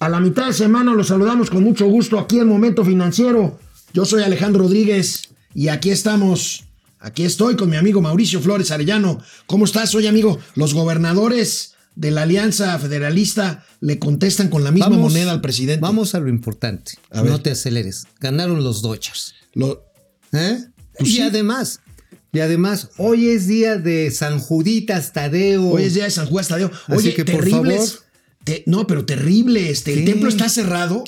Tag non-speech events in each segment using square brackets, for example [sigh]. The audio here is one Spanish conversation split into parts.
A la mitad de semana los saludamos con mucho gusto aquí en Momento Financiero. Yo soy Alejandro Rodríguez y aquí estamos. Aquí estoy con mi amigo Mauricio Flores Arellano. ¿Cómo estás hoy, amigo? Los gobernadores de la Alianza Federalista le contestan con la misma moneda al presidente. Vamos a lo importante. no te aceleres. Ganaron los Dodgers. Lo, ¿Eh? Pues y además, y además, hoy es día de San Juditas Tadeo. Hoy es día de San Juditas Tadeo. Oye, que terribles. No, pero terrible. Este, el templo está cerrado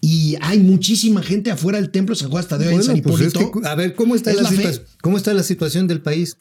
y hay muchísima gente afuera del templo de San Juditas Tadeo en San pues a ver, ¿cómo está, la, ¿cómo está la situación del país?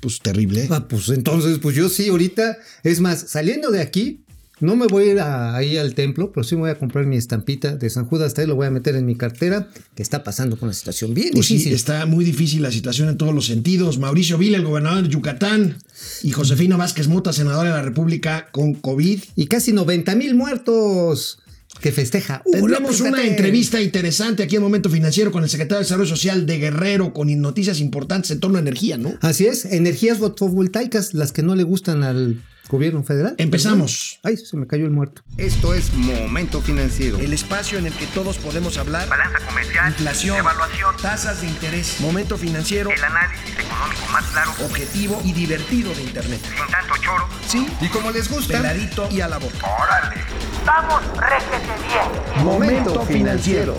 Pues terrible. Ah, pues entonces, pues yo sí, ahorita, es más, saliendo de aquí, no me voy a ir ahí al templo, pero sí me voy a comprar mi estampita de San Judas ahí lo voy a meter en mi cartera, que está pasando con una situación bien pues difícil. Sí, está muy difícil la situación en todos los sentidos. Mauricio Vila, el gobernador de Yucatán, y Josefina Vázquez Mota, senadora de la República, con COVID. Y casi 90 mil muertos que festeja. Uh, una entrevista interesante aquí en Momento Financiero con el secretario de Desarrollo Social de Guerrero, con noticias importantes en torno a energía, ¿no? Así es, energías fotovoltaicas, las que no le gustan al gobierno federal. Empezamos. Ay, se me cayó el muerto. Esto es Momento Financiero. El espacio en el que todos podemos hablar. Balanza comercial. Inflación. Evaluación. Tasas de interés. Momento Financiero. El análisis económico más claro. Objetivo y divertido de Internet. Sin tanto choro. Sí. Y como les gusta. Peladito y a la boca. Órale. Vamos, réjete bien. Momento Financiero.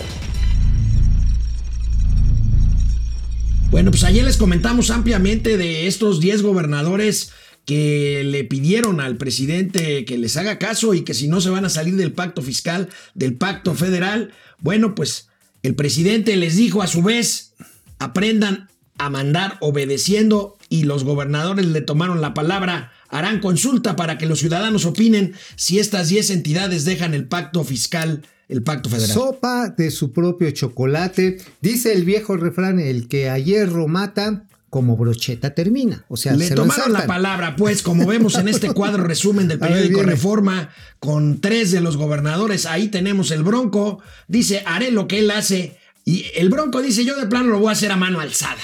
Bueno, pues ayer les comentamos ampliamente de estos 10 gobernadores que le pidieron al presidente que les haga caso y que si no se van a salir del pacto fiscal, del pacto federal, bueno, pues el presidente les dijo a su vez, aprendan a mandar obedeciendo y los gobernadores le tomaron la palabra, harán consulta para que los ciudadanos opinen si estas 10 entidades dejan el pacto fiscal, el pacto federal. Sopa de su propio chocolate, dice el viejo refrán, el que a hierro mata, como brocheta termina. O sea, le tomaron la palabra, pues, como vemos en este cuadro resumen del [laughs] periódico Reforma, con tres de los gobernadores, ahí tenemos el Bronco, dice, haré lo que él hace, y el Bronco dice, yo de plano lo voy a hacer a mano alzada.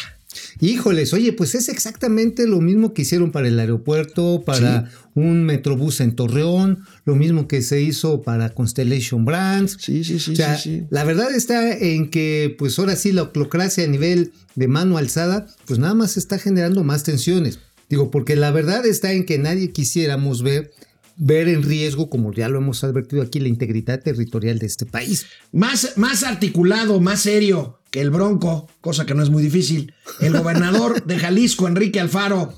Híjoles, oye, pues es exactamente lo mismo que hicieron para el aeropuerto, para un metrobús en Torreón, lo mismo que se hizo para Constellation Brands. Sí, sí, sí, sí, La verdad está en que, pues ahora sí, la oclocracia a nivel de mano alzada, pues nada más está generando más tensiones. Digo, porque la verdad está en que nadie quisiéramos ver ver en riesgo, como ya lo hemos advertido aquí, la integridad territorial de este país. Más, más articulado, más serio que el Bronco, cosa que no es muy difícil. El gobernador de Jalisco, Enrique Alfaro,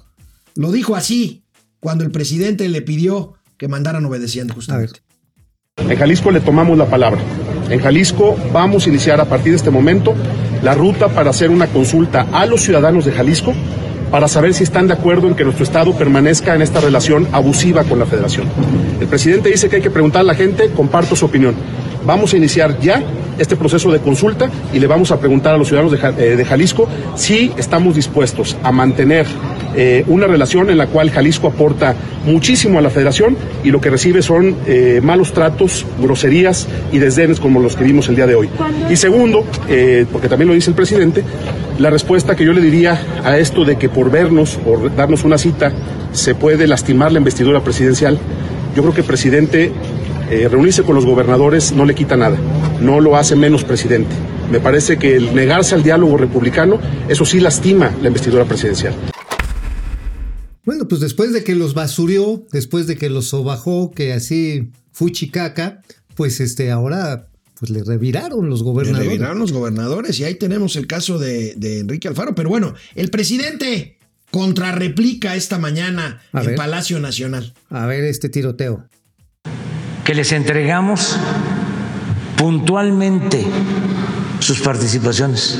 lo dijo así cuando el presidente le pidió que mandaran obedeciendo justamente. En Jalisco le tomamos la palabra. En Jalisco vamos a iniciar a partir de este momento la ruta para hacer una consulta a los ciudadanos de Jalisco para saber si están de acuerdo en que nuestro Estado permanezca en esta relación abusiva con la Federación. El presidente dice que hay que preguntar a la gente, comparto su opinión. Vamos a iniciar ya este proceso de consulta y le vamos a preguntar a los ciudadanos de, eh, Jalisco si estamos dispuestos a mantener eh, una relación en la cual Jalisco aporta muchísimo a la federación y lo que recibe son eh, malos tratos, groserías y desdenes como los que vimos el día de hoy. Y segundo, porque también lo dice el presidente, la respuesta que yo le diría a esto de que por vernos, por darnos una cita, se puede lastimar la investidura presidencial, yo creo que el presidente eh, reunirse con los gobernadores no le quita nada, no lo hace menos presidente. Me parece que el negarse al diálogo republicano, eso sí lastima la investidura presidencial. Bueno, pues después de que los basurió, después de que los sobajó, que así fuchicaca, pues este ahora pues le reviraron los gobernadores. Le reviraron los gobernadores y ahí tenemos el caso de, Enrique Alfaro. Pero bueno, el presidente contrarreplica esta mañana en Palacio Nacional. A ver este tiroteo. Que les entregamos puntualmente sus participaciones.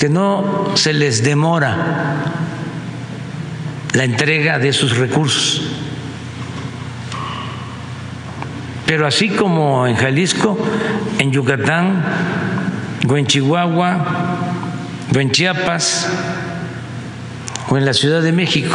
Que no se les demora la entrega de sus recursos Pero así como en Jalisco, en Yucatán, o en Chihuahua, o en Chiapas, o en la Ciudad de México.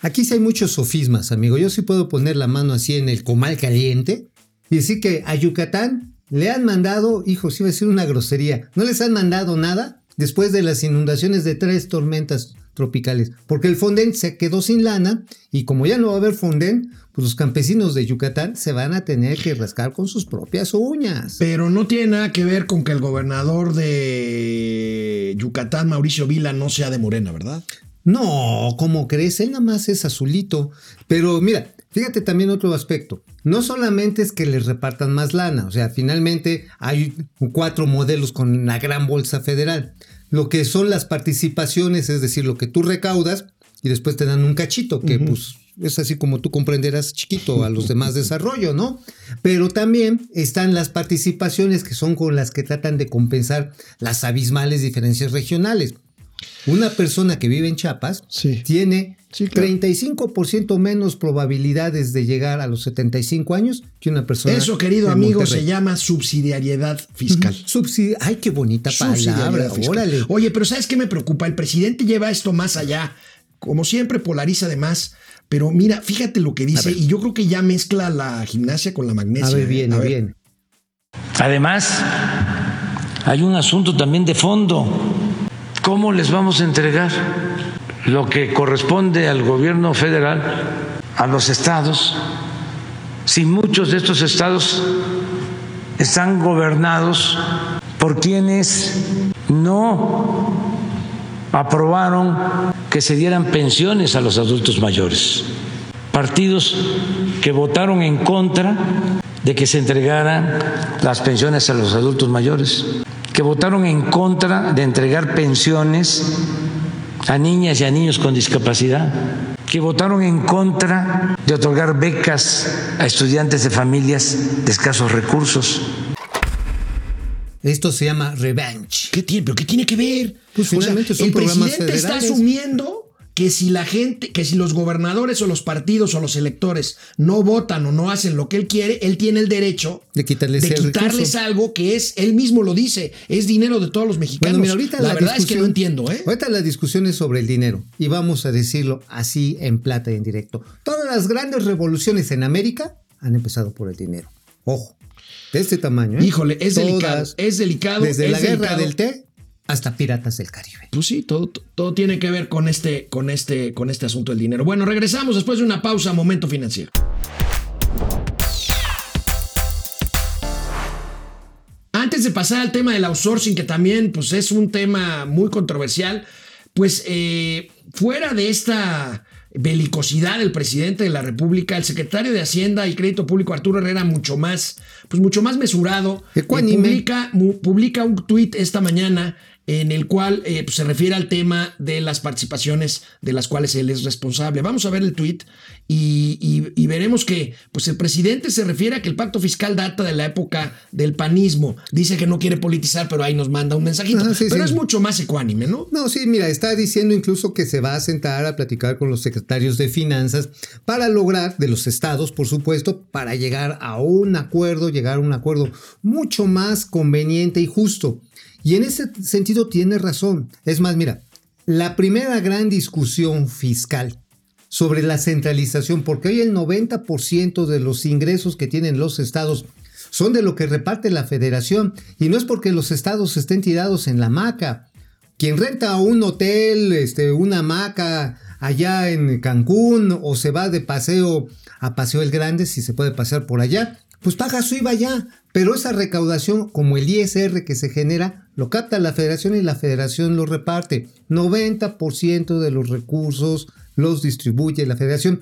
Aquí sí hay muchos sofismas, amigo. Yo sí puedo poner la mano así en el comal caliente y decir que a Yucatán le han mandado, hijos, iba a decir una grosería, no les han mandado nada después de las inundaciones de tres tormentas tropicales. Porque el Fonden se quedó sin lana y como ya no va a haber Fonden, pues los campesinos de Yucatán se van a tener que rascar con sus propias uñas. Pero no tiene nada que ver con que el gobernador de Yucatán, Mauricio Vila, no sea de Morena, ¿verdad? No, como crees, él nada más es azulito. Pero mira, fíjate también otro aspecto. No solamente es que les repartan más lana, o sea, finalmente hay cuatro modelos con la gran bolsa federal. Lo que son las participaciones, es decir, lo que tú recaudas y después te dan un cachito, que pues es así como tú comprenderás chiquito a los demás [laughs] desarrollo, ¿no? Pero también están las participaciones que son con las que tratan de compensar las abismales diferencias regionales. Una persona que vive en Chiapas Sí. tiene Sí, claro. 35% menos probabilidades de llegar a los 75 años que una persona. Eso, querido de amigo, Monterrey. se llama subsidiariedad fiscal. Subsidi- Ay, qué bonita palabra. Órale. Oye, pero ¿sabes qué me preocupa? El presidente lleva esto más allá. Como siempre, polariza de más. Pero mira, fíjate lo que dice. Y yo creo que ya mezcla la gimnasia con la magnesia. A ver, ¿eh? A ver. viene. Además, hay un asunto también de fondo. ¿Cómo les vamos a entregar lo que corresponde al gobierno federal a los estados si muchos de estos estados están gobernados por quienes no aprobaron que se dieran pensiones a los adultos mayores? Partidos que votaron en contra de que se entregaran las pensiones a los adultos mayores, que votaron en contra de entregar pensiones a niñas y a niños con discapacidad, que votaron en contra de otorgar becas a estudiantes de familias de escasos recursos. Esto se llama revenge. ¿Qué tiene? ¿Pero qué tiene que ver? Pues finalmente son el programas presidente está asumiendo que si la gente, que si los gobernadores o los partidos o los electores no votan o no hacen lo que él quiere, él tiene el derecho De quitarles de quitarles algo que es, él mismo lo dice, es dinero de todos los mexicanos. Bueno, mira, ahorita la, la, verdad es que no entiendo, ¿eh? Ahorita la discusión es sobre el dinero y vamos a decirlo así en plata y en directo. Todas las grandes revoluciones en América han empezado por el dinero. Ojo, de este tamaño. ¿eh? Híjole, es Todas, delicado, es delicado. Desde es la guerra delicado. del té hasta piratas del Caribe. Pues sí, todo, todo tiene que ver con este, con este, con este asunto del dinero. Bueno, regresamos después de una pausa, momento financiero. Antes de pasar al tema del outsourcing, que también pues, es un tema muy controversial, pues eh, fuera de esta belicosidad del presidente de la República, el secretario de Hacienda y Crédito Público Arturo Herrera mucho más, pues mucho más mesurado, eh, publica, mu- publica un tuit esta mañana en el cual eh, pues, se refiere al tema de las participaciones de las cuales él es responsable. Vamos a ver el tuit y, y- y veremos que pues, el presidente se refiere a que el pacto fiscal data de la época del panismo. Dice que no quiere politizar, pero ahí nos manda un mensajito. Sí, pero sí. es mucho más ecuánime, ¿no? No, sí, mira, está diciendo incluso que se va a sentar a platicar con los secretarios de finanzas para lograr, de los estados, por supuesto, para llegar a un acuerdo, llegar a un acuerdo mucho más conveniente y justo. Y en ese sentido tiene razón. Es más, mira, la primera gran discusión fiscal sobre la centralización, porque hoy el 90% de los ingresos que tienen los estados son de lo que reparte la federación, y no es porque los estados estén tirados en la hamaca. Quien renta un hotel, este, una hamaca allá en Cancún o se va de paseo a Paseo el Grande, si se puede pasar por allá, pues paga su IVA ya. Pero esa recaudación, como el ISR que se genera, lo capta la federación y la federación lo reparte. 90% de los recursos los distribuye la federación.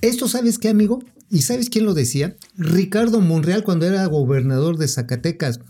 Esto, ¿sabes qué, amigo? ¿Y sabes quién lo decía? Ricardo Monreal cuando era gobernador de Zacatecas.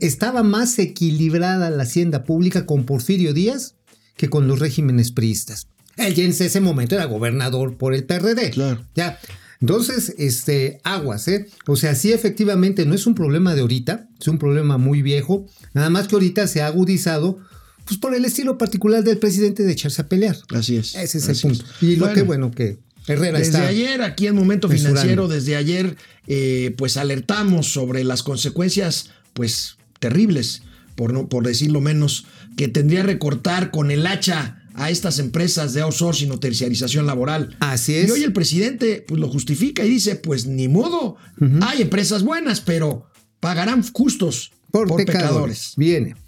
Estaba más equilibrada la hacienda pública con Porfirio Díaz que con los regímenes priistas. Él en ese momento era gobernador por el PRD. Claro. Ya. Entonces, este, aguas, ¿eh? O sea, sí, efectivamente, no es un problema de ahorita, es un problema muy viejo, nada más que ahorita se ha agudizado, pues por el estilo particular del presidente de echarse a pelear. Así es. Ese es el punto. Y lo Bueno. que bueno que Herrera Desde está. ayer, aquí en Momento mesurando. Financiero, desde ayer, eh, pues alertamos sobre las consecuencias, pues, terribles, por, no, por decirlo menos, que tendría recortar con el hacha a estas empresas de outsourcing o terciarización laboral. Así es. Y hoy el presidente pues, lo justifica y dice, pues ni modo, hay empresas buenas, pero pagarán justos por, por, pecadores. pecadores. Viene.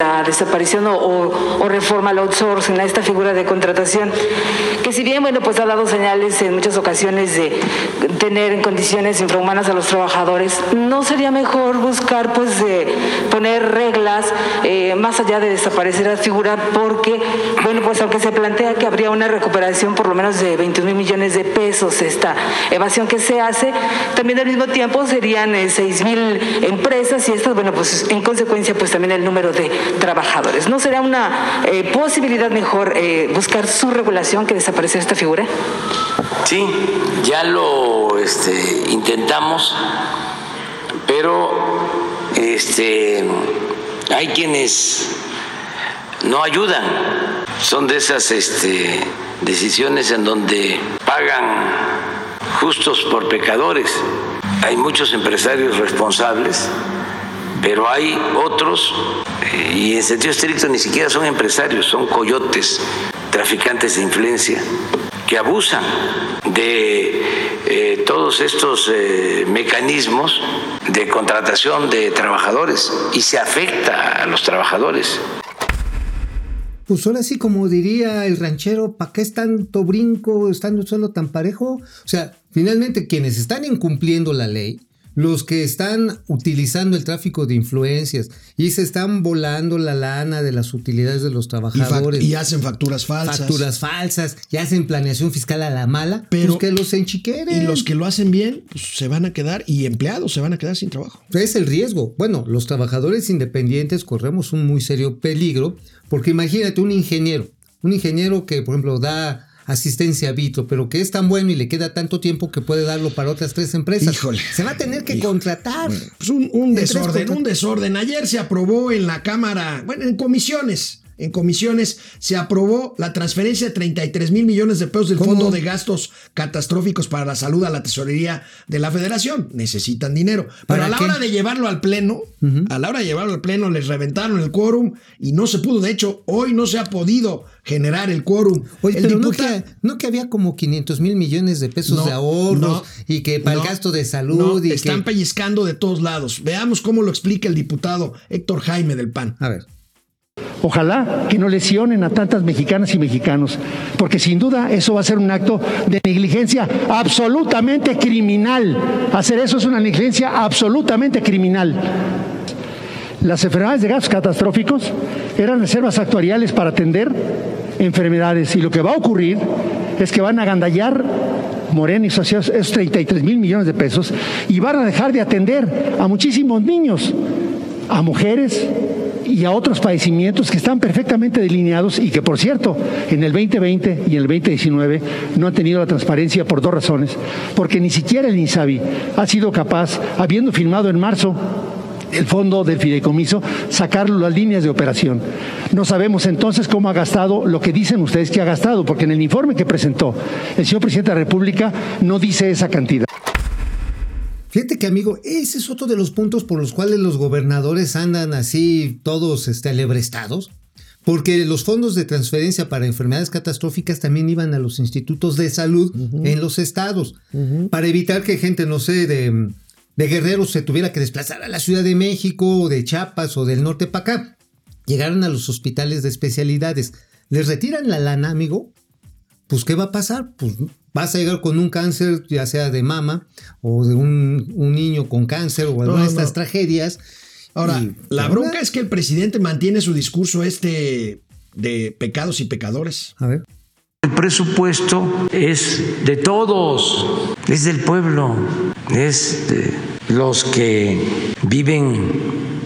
La desaparición o, reforma al outsourcing, a esta figura de contratación, que si bien, bueno, pues ha dado señales en muchas ocasiones de tener en condiciones infrahumanas a los trabajadores, ¿no sería mejor buscar, pues, de poner reglas eh, más allá de desaparecer la figura? Porque, bueno, pues aunque se plantea que habría una recuperación por lo menos de 21 mil millones de pesos, esta evasión que se hace, también al mismo tiempo serían eh, 6 mil empresas y estas, bueno, pues en consecuencia, pues también el número de trabajadores. ¿No será una eh, posibilidad mejor eh, buscar su regulación que desaparecer esta figura? Sí, ya lo este, intentamos, pero este, hay quienes no ayudan. Son de esas este, decisiones en donde pagan justos por pecadores. Hay muchos empresarios responsables pero hay otros, y en sentido estricto ni siquiera son empresarios, son coyotes, traficantes de influencia, que abusan de eh, todos estos eh, mecanismos de contratación de trabajadores y se afecta a los trabajadores. Pues ahora sí, como diría el ranchero, ¿para qué es tanto brinco estando solo tan parejo? O sea, finalmente quienes están incumpliendo la ley los que están utilizando el tráfico de influencias y se están volando la lana de las utilidades de los trabajadores. Y, y hacen facturas falsas. Facturas falsas, y hacen planeación fiscal a la mala, pero pues que los enchiqueren. Y los que lo hacen bien, pues se van a quedar, y empleados se van a quedar sin trabajo. Es el riesgo. Bueno, los trabajadores independientes corremos un muy serio peligro, porque imagínate un ingeniero, un ingeniero que, por ejemplo, da asistencia a Vitro, pero que es tan bueno y le queda tanto tiempo que puede darlo para otras tres empresas. Híjole. Se va a tener que Híjole. contratar. Pues un, un desorden, un desorden. Ayer se aprobó en la Cámara, bueno, en comisiones. En comisiones se aprobó la transferencia de 33 mil millones de pesos del ¿Cómo? Fondo de Gastos Catastróficos para la Salud a la Tesorería de la Federación. Necesitan dinero. Pero ¿Para a la qué? hora de llevarlo al Pleno, a la hora de llevarlo al Pleno, les reventaron el quórum y no se pudo. De hecho, hoy no se ha podido generar el quórum. Oye, el pero no que, no que había como 500 mil millones de pesos No, de ahorros no, y que para el gasto de salud y están que... pellizcando de todos lados. Veamos cómo lo explica el diputado Héctor Jaime del PAN. A ver. Ojalá que no lesionen a tantas mexicanas y mexicanos, porque sin duda eso va a ser un acto de negligencia absolutamente criminal. Hacer eso es una negligencia absolutamente criminal. Las enfermedades de gases catastróficos eran reservas actuariales para atender enfermedades y lo que va a ocurrir es que van a agandallar Morena y sus asociados esos 33 mil millones de pesos y van a dejar de atender a muchísimos niños, a mujeres y a otros padecimientos que están perfectamente delineados y que, por cierto, en el 2020 y en el 2019 no han tenido la transparencia por dos razones. Porque ni siquiera el INSABI ha sido capaz, habiendo firmado en marzo el fondo del fideicomiso, sacarlo las líneas de operación. No sabemos entonces cómo ha gastado lo que dicen ustedes que ha gastado, porque en el informe que presentó el señor presidente de la República no dice esa cantidad. Fíjate que, amigo, ese es otro de los puntos por los cuales los gobernadores andan así todos este, alebrestados. Porque los fondos de transferencia para enfermedades catastróficas también iban a los institutos de salud en los estados. Para evitar que gente, no sé, de, de Guerrero se tuviera que desplazar a la Ciudad de México, o de Chiapas o del norte para acá. Llegaron a los hospitales de especialidades. ¿Les retiran la lana, amigo? pues ¿qué va a pasar? Pues vas a llegar con un cáncer, ya sea de mama o de un, un niño con cáncer o alguna No, de estas no. tragedias. Ahora, Y, la ¿verdad? bronca es que el presidente mantiene su discurso este de pecados y pecadores. A ver. El presupuesto es de todos, es del pueblo, es de los que viven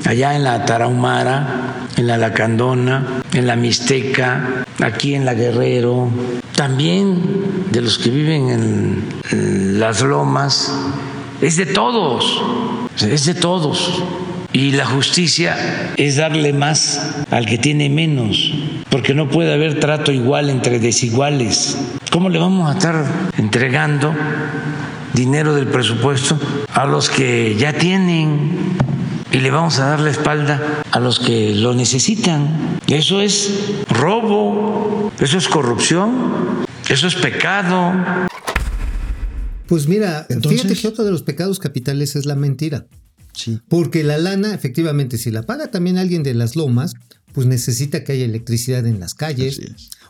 allá en la Tarahumara, en la Lacandona, en la Mixteca, aquí en la Guerrero, también de los que viven en, las lomas, es de todos, es de todos. Y la justicia es darle más al que tiene menos, porque no puede haber trato igual entre desiguales. ¿Cómo le vamos a estar entregando dinero del presupuesto a los que ya tienen y le vamos a dar la espalda a los que lo necesitan? Eso es robo, eso es corrupción, eso es pecado. Pues mira, Entonces- fíjate que otro de los pecados capitales es la mentira. Sí. Porque la lana, efectivamente, si la paga también alguien de las lomas, pues necesita que haya electricidad en las calles.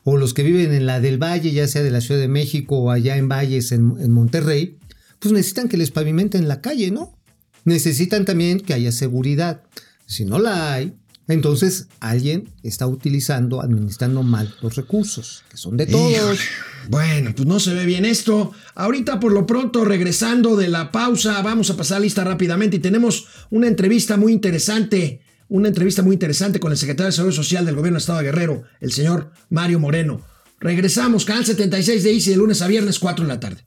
O los que viven en la del Valle, ya sea de la Ciudad de México o allá en Valles, en, en Monterrey, pues necesitan que les pavimenten la calle, ¿no? Necesitan también que haya seguridad. Si no la hay, entonces alguien está utilizando, administrando mal los recursos, que son de todos. Bueno, pues no se ve bien esto. Ahorita por lo pronto, regresando de la pausa, vamos a pasar lista rápidamente y tenemos una entrevista muy interesante, una entrevista muy interesante con el secretario de Salud Social del Gobierno del Estado de Guerrero, el señor Mario Moreno. Regresamos, Canal 76 de ICI de lunes a viernes, 4 de la tarde.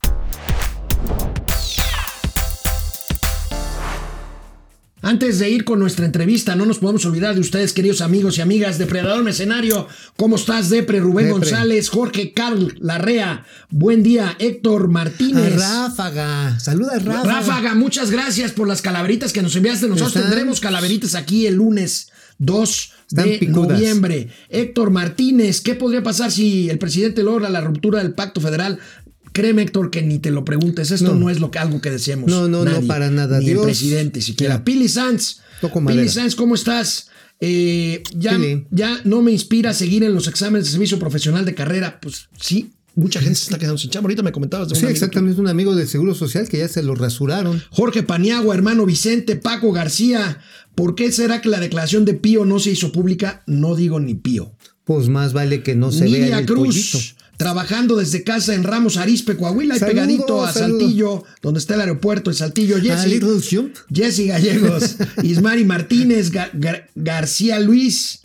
Antes de ir con nuestra entrevista, no nos podemos olvidar de ustedes, queridos amigos y amigas. Depredador Mercenario, ¿cómo estás, Depre? Rubén Depre. González, Jorge Carl Larrea, buen día, Héctor Martínez. A Ráfaga, saluda a Ráfaga. Ráfaga, muchas gracias por las calaveritas que nos enviaste. Nosotros Están- tendremos calaveritas aquí el lunes 2 Están de noviembre. Héctor Martínez, ¿qué podría pasar si el presidente logra la ruptura del pacto federal? Créeme, Héctor, que ni te lo preguntes. Esto no, No. es lo que, algo que deseemos. No, no, no, para nada. Ni el Dios- presidente siquiera. Pili Sanz. Toco Pili. Sanz, ¿cómo estás? Eh, ya, Pili. ya no me inspira a seguir en los exámenes de servicio profesional de carrera. Pues sí, mucha gente se está quedando sin chamba. Ahorita me comentabas de un Sí, exactamente, un amigo del Seguro Social que ya se lo rasuraron. Jorge Paniagua, hermano Vicente, Paco García. ¿Por qué será que la declaración de Pío no se hizo pública? No digo ni Pío. Pues más vale que no se vea Nidia el Cruz, pollito. Trabajando desde casa en Ramos Arispe, Coahuila, y Saludos, pegadito a saludos. Saltillo, donde está el aeropuerto de Saltillo. Ah, Jesse. Jesse Gallegos, [laughs] Ismari Martínez, Ga- Gar- García Luis,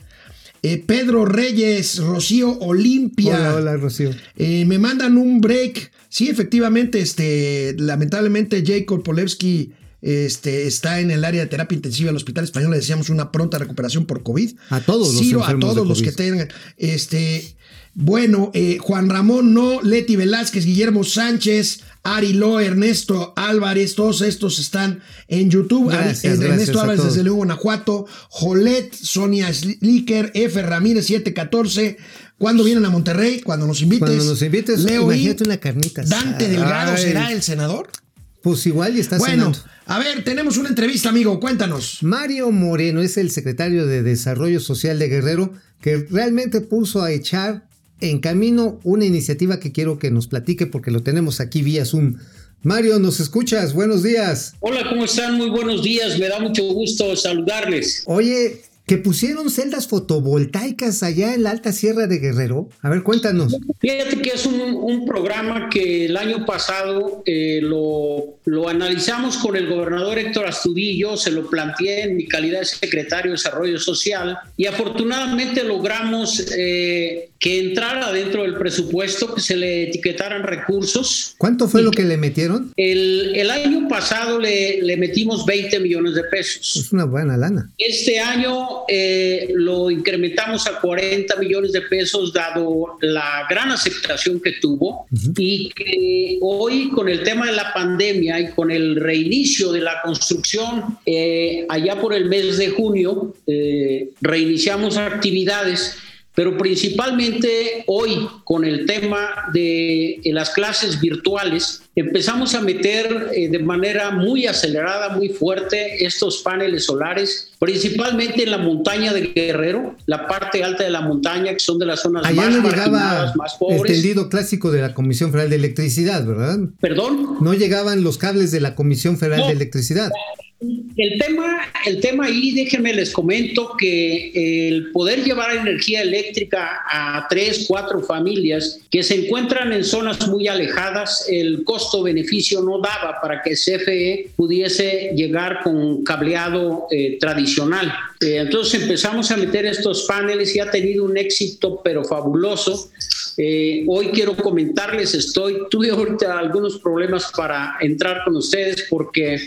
eh, Pedro Reyes, Rocío Olimpia. Hola, hola, Rocío. Eh, me mandan un break. Sí, efectivamente, este, lamentablemente Jacob Polewski este, está en el área de terapia intensiva del Hospital Español. Le deseamos una pronta recuperación por COVID. A todos los Ciro, a todos los que tengan. Este, bueno, eh, Juan Ramón No, Leti Velázquez, Guillermo Sánchez, Ari Lo, Ernesto Álvarez, todos estos están en YouTube. Ari- Gracias, gracias Ernesto Álvarez desde León, Guanajuato, Jolet, Sonia Slicker, F. Ramírez 714. ¿Cuándo vienen a Monterrey? Cuando nos invites. Cuando nos invites, Leo imagínate una carnita. Dante. Delgado Ay, será el senador. Pues igual y está Bueno, cenando. a ver, tenemos una entrevista, amigo. Cuéntanos. Mario Moreno es el secretario de Desarrollo Social de Guerrero que realmente puso a echar en camino una iniciativa que quiero que nos platique porque lo tenemos aquí vía Zoom. Mario, ¿nos escuchas? Buenos días. Hola, ¿cómo están? Muy buenos días. Me da mucho gusto saludarles. Oye, que pusieron celdas fotovoltaicas allá en la alta sierra de Guerrero. A ver, cuéntanos. Fíjate que es un, un programa que el año pasado eh, lo, lo analizamos con el gobernador Héctor Astudillo, se lo planteé en mi calidad de secretario de Desarrollo Social y afortunadamente logramos eh, que entrara dentro del presupuesto, que se le etiquetaran recursos. ¿Cuánto fue lo que le metieron? El, el año pasado le, le metimos 20 millones de pesos. Es una buena lana. Este año eh, lo incrementamos a 40 millones de pesos dado la gran aceptación que tuvo y que hoy con el tema de la pandemia y con el reinicio de la construcción eh, allá por el mes de junio eh, reiniciamos actividades pero principalmente hoy con el tema de eh, las clases virtuales, empezamos a meter eh, de manera muy acelerada, muy fuerte estos paneles solares, principalmente en la montaña de Guerrero, la parte alta de la montaña, que son de las zonas Allá más no llegaba más el pobres. tendido clásico de la Comisión Federal de Electricidad, ¿verdad? Perdón. No llegaban los cables de la Comisión Federal No. de Electricidad. El tema, el tema ahí, déjenme les comento que el poder llevar energía eléctrica a tres, cuatro familias que se encuentran en zonas muy alejadas, el costo-beneficio no daba para que CFE pudiese llegar con cableado eh, tradicional. Eh, entonces empezamos a meter estos paneles y ha tenido un éxito pero fabuloso. Eh, hoy quiero comentarles, estoy, tuve ahorita algunos problemas para entrar con ustedes porque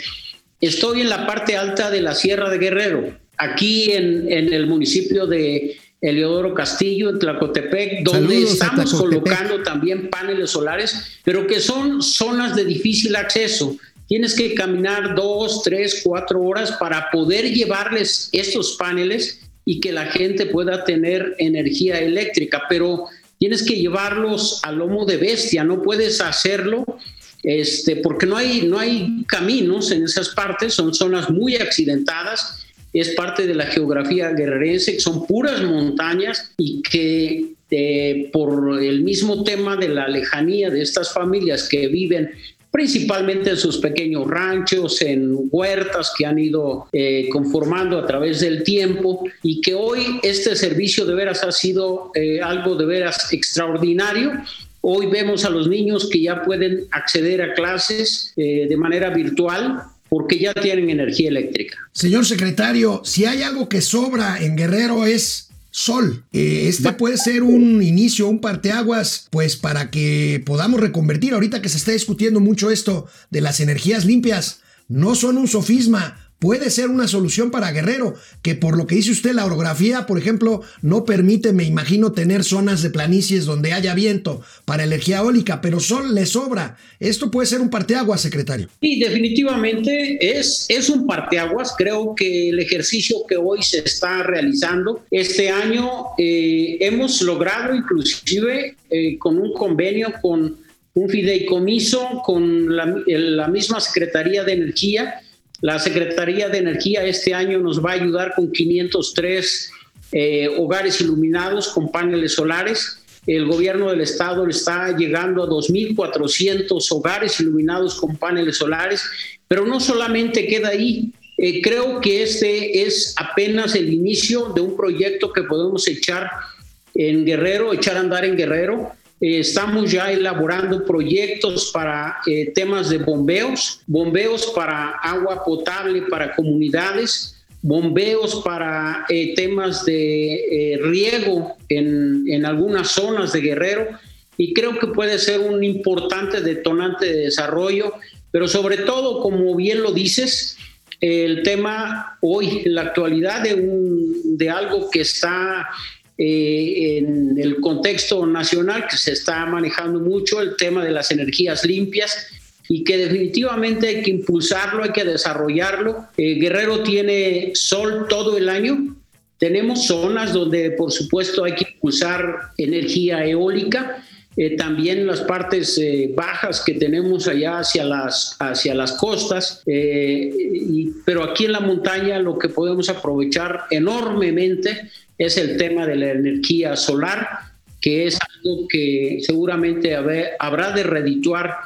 Estoy en la parte alta de la Sierra de Guerrero, aquí en, en el municipio de Eleodoro Castillo, en Tlacotepec, donde Saludos estamos colocando también paneles solares, pero que son zonas de difícil acceso. Tienes que caminar dos, tres, cuatro horas para poder llevarles estos paneles y que la gente pueda tener energía eléctrica, pero tienes que llevarlos a lomo de bestia, no puedes hacerlo este, porque no hay, no hay caminos en esas partes, son zonas muy accidentadas. es parte de la geografía guerrerense, son puras montañas y que eh, por el mismo tema de la lejanía de estas familias que viven principalmente en sus pequeños ranchos, en huertas que han ido eh, conformando a través del tiempo y que hoy este servicio de veras ha sido eh, algo de veras extraordinario. Hoy vemos a los niños que ya pueden acceder a clases eh, de manera virtual porque ya tienen energía eléctrica. Señor secretario, si hay algo que sobra en Guerrero es sol. Eh, este puede ser un inicio, un parteaguas, pues para que podamos reconvertir, ahorita que se está discutiendo mucho esto de las energías limpias, no son un sofisma, puede ser una solución para Guerrero, que por lo que dice usted, la orografía, por ejemplo, no permite, me imagino, tener zonas de planicies donde haya viento para energía eólica, pero sol le sobra. Esto puede ser un parteaguas, secretario. Sí, definitivamente es, es un parteaguas. Creo que el ejercicio que hoy se está realizando este año eh, hemos logrado inclusive eh, con un convenio con un fideicomiso con la, la misma Secretaría de Energía, la Secretaría de Energía este año nos va a ayudar con 503 eh, hogares iluminados con paneles solares. El gobierno del estado está llegando a 2.400 hogares iluminados con paneles solares, pero no solamente queda ahí. Eh, creo que este es apenas el inicio de un proyecto que podemos echar en Guerrero, echar a andar en Guerrero. Eh, estamos ya elaborando proyectos para eh, temas de bombeos, bombeos para agua potable para comunidades, bombeos para eh, temas de riego en, en algunas zonas de Guerrero. Y creo que puede ser un importante detonante de desarrollo, pero sobre todo, como bien lo dices, el tema hoy, en la actualidad de, un, de algo que está eh, en el contexto nacional que se está manejando mucho el tema de las energías limpias y que definitivamente hay que impulsarlo, hay que desarrollarlo. Eh, Guerrero tiene sol todo el año. Tenemos zonas donde, por supuesto, hay que impulsar energía eólica. Eh, también las partes bajas que tenemos allá hacia las, hacia las costas, y, pero aquí en la montaña lo que podemos aprovechar enormemente es el tema de la energía solar, que es algo que seguramente habrá de redituar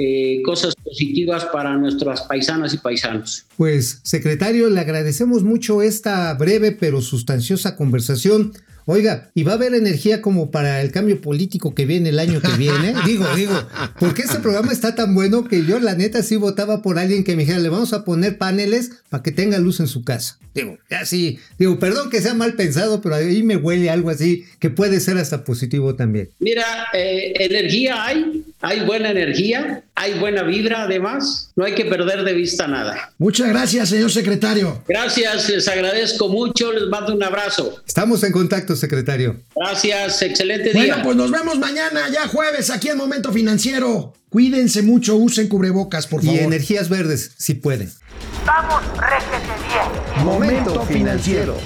eh, cosas positivas para nuestras paisanas y paisanos. Pues, secretario, le agradecemos mucho esta breve pero sustanciosa conversación. Oiga, ¿y va a haber energía como para el cambio político que viene el año que viene? [laughs] digo, digo, porque este programa está tan bueno que yo la neta sí votaba por alguien que me dijera, le vamos a poner paneles para que tenga luz en su casa. Digo, ya sí, digo, perdón que sea mal pensado, pero ahí me huele algo así que puede ser hasta positivo también. Mira, eh, energía hay, hay buena energía, hay buena vibra además, no hay que perder de vista nada. Muchas gracias, señor secretario. Gracias, les agradezco mucho, les mando un abrazo. Estamos en contacto, secretario. Gracias, excelente día. Bueno, pues nos vemos mañana, ya jueves, aquí en Momento Financiero. Cuídense mucho, usen cubrebocas, por favor. Y energías verdes, si pueden. Vamos, réjete bien. Momento financiero.